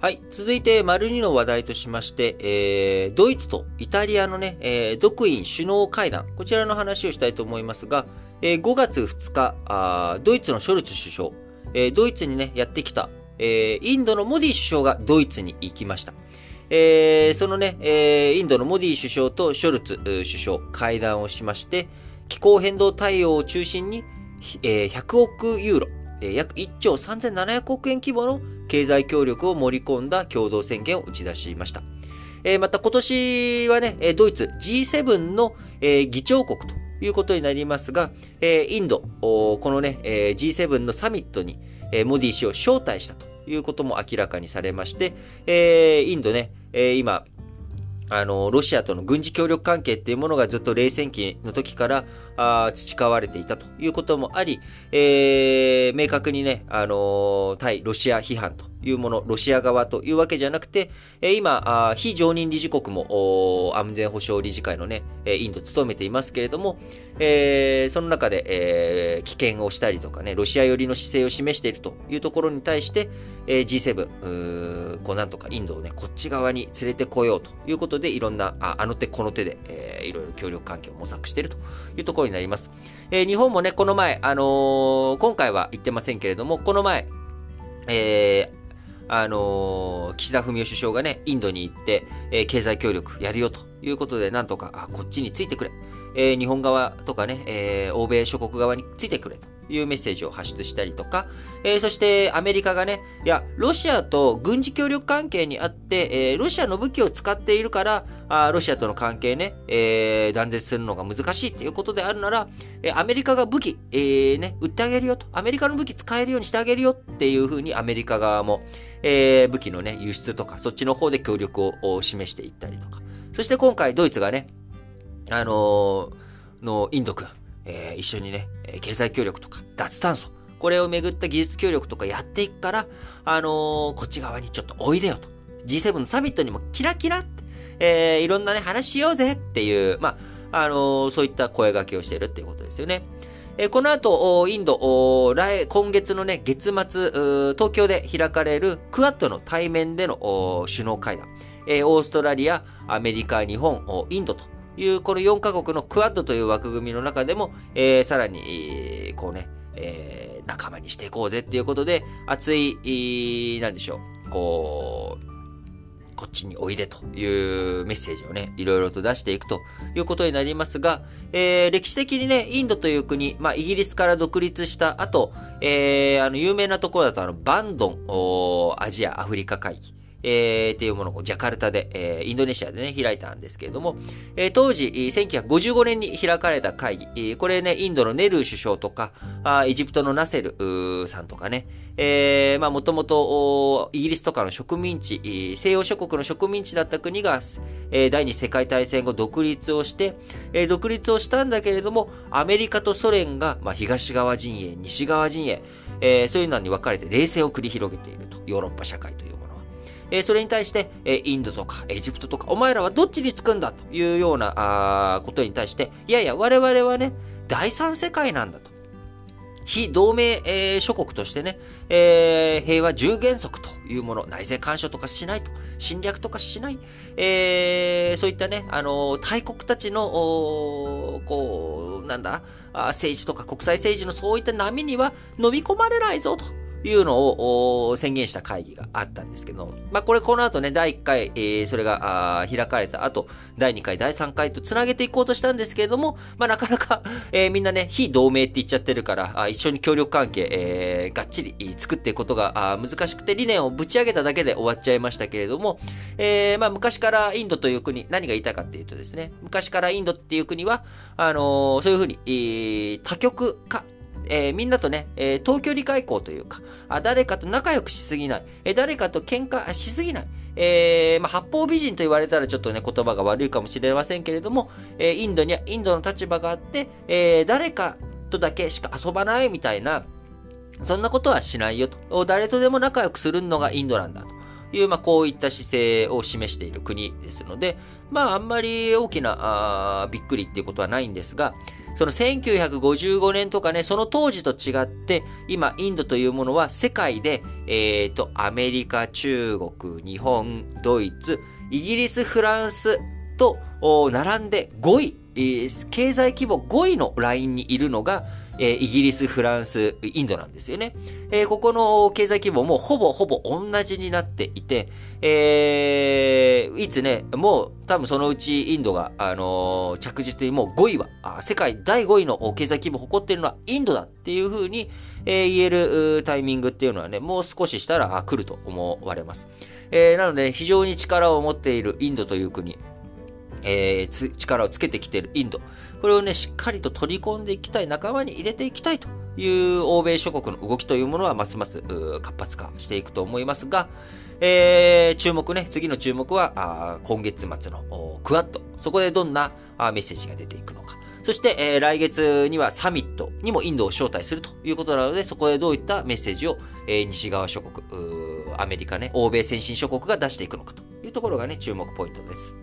はい。続いて、丸2の話題としまして、えー、ドイツとイタリアのね、えー、独院首脳会談、こちらの話をしたいと思いますが、えー、5月2日あ、ドイツのショルツ首相、えー、ドイツにね、やってきた、えー、インドのモディ首相がドイツに行きました。えー、そのね、えー、インドのモディ首相とショルツ首相、会談をしまして、気候変動対応を中心に、えー、100億ユーロ、約1兆3700億円規模の経済協力を盛り込んだ共同宣言を打ち出しました。また今年はね、ドイツ G7 の議長国ということになりますが、インド、このね、G7 のサミットにモディ氏を招待したということも明らかにされまして、インドね、今、あの、ロシアとの軍事協力関係っていうものがずっと冷戦期の時からあ培われていたということもあり、えー、明確にね、あの対ロシア批判というもの、ロシア側というわけじゃなくて、え今、非常任理事国も安全保障理事会のね、インド務めていますけれども、えー、その中で、えー、危険をしたりとかね、ロシア寄りの姿勢を示しているというところに対して、えー、G7、こうなんとかインドをね、こっち側に連れてこようということで、いろんな、ああの手この手で、えー、いろいろ協力関係を模索しているというところになります。えー、日本もね、この前、あのー、今回は言ってませんけれども、この前、えー、あのー、岸田文雄首相がね、インドに行って、えー、経済協力やるよということで、なんとか、あ、こっちについてくれ。えー、日本側とかね、え、欧米諸国側についてくれというメッセージを発出したりとか、えー、そしてアメリカがね、いや、ロシアと軍事協力関係にあって、えー、ロシアの武器を使っているから、あロシアとの関係ね、えー、断絶するのが難しいっていうことであるなら、え、アメリカが武器、えー、ね、売ってあげるよと、アメリカの武器使えるようにしてあげるよっていうふうにアメリカ側も、え、武器のね、輸出とか、そっちの方で協力を示していったりとか。そして今回ドイツがね、あの、の、インド君、えー、一緒にね、経済協力とか、脱炭素、これをめぐった技術協力とかやっていくから、あのー、こっち側にちょっとおいでよと。G7 のサミットにもキラキラって、えー、いろんなね、話しようぜっていう、まあ、あのー、そういった声掛けをしているっていうことですよね。えこの後、インド、来、今月のね、月末、東京で開かれるクアッドの対面での首脳会談、えオーストラリア、アメリカ、日本、インドという、この4カ国のクアッドという枠組みの中でも、えー、さらに、こうね、えー、仲間にしていこうぜっていうことで、熱い、なんでしょう、こう、こっちにおいでというメッセージをね、いろいろと出していくということになりますが、えー、歴史的にね、インドという国、まあ、イギリスから独立した後、えー、あの、有名なところだと、あの、バンドン、アジア、アフリカ会議。えー、っていうものをジャカルタで、えー、インドネシアでね、開いたんですけれども、えー、当時、1955年に開かれた会議、これね、インドのネルー首相とか、あエジプトのナセルさんとかね、えー、まあ、もともと、イギリスとかの植民地、西洋諸国の植民地だった国が、えー、第二次世界大戦後独立をして、えー、独立をしたんだけれども、アメリカとソ連が、まあ、東側陣営、西側陣営、えー、そういうのに分かれて冷戦を繰り広げていると、ヨーロッパ社会という。えそれに対して、えインドとかエジプトとか、お前らはどっちにつくんだというようなあことに対して、いやいや、我々はね、第三世界なんだと。非同盟、えー、諸国としてね、えー、平和重原則というもの、内政干渉とかしないと、侵略とかしない、えー、そういったね、あの大国たちの、こう、なんだ、政治とか国際政治のそういった波には飲み込まれないぞと。いうのを宣言した会議があったんですけど、まあこれこの後ね、第1回、えー、それが開かれた後、第2回、第3回と繋げていこうとしたんですけれども、まあなかなか、えー、みんなね、非同盟って言っちゃってるから、あ一緒に協力関係、えー、がっちり作っていくことが難しくて理念をぶち上げただけで終わっちゃいましたけれども、えー、まあ昔からインドという国、何が言いたかっていうとですね、昔からインドっていう国は、あのー、そういうふうに、えー、多極化、えー、みんなとね、えー、遠距離外交というか、あ誰かと仲良くしすぎない、えー、誰かと喧嘩しすぎない、えー、まあ、八方美人と言われたらちょっとね、言葉が悪いかもしれませんけれども、えー、インドにはインドの立場があって、えー、誰かとだけしか遊ばないみたいな、そんなことはしないよと。誰とでも仲良くするのがインドなんだと。いう、まあ、こういった姿勢を示している国ですので、まあ、あんまり大きな、あびっくりっていうことはないんですが、その1955年とかね、その当時と違って、今、インドというものは世界で、えっ、ー、と、アメリカ、中国、日本、ドイツ、イギリス、フランスと並んで5位、えー、経済規模5位のラインにいるのが、え、イギリス、フランス、インドなんですよね。え、ここの経済規模もほぼほぼ同じになっていて、え、いつね、もう多分そのうちインドが、あの、着実にもう5位は、世界第5位の経済規模を誇っているのはインドだっていうふうに、え、言えるタイミングっていうのはね、もう少ししたら来ると思われます。え、なので、非常に力を持っているインドという国、えー、力をつけてきているインド。これをね、しっかりと取り込んでいきたい、仲間に入れていきたいという欧米諸国の動きというものはますます活発化していくと思いますが、えー、注目ね、次の注目は、あ今月末のクワッド。そこでどんなあメッセージが出ていくのか。そして、えー、来月にはサミットにもインドを招待するということなので、そこでどういったメッセージを、えー、西側諸国、アメリカね、欧米先進諸国が出していくのかというところがね、注目ポイントです。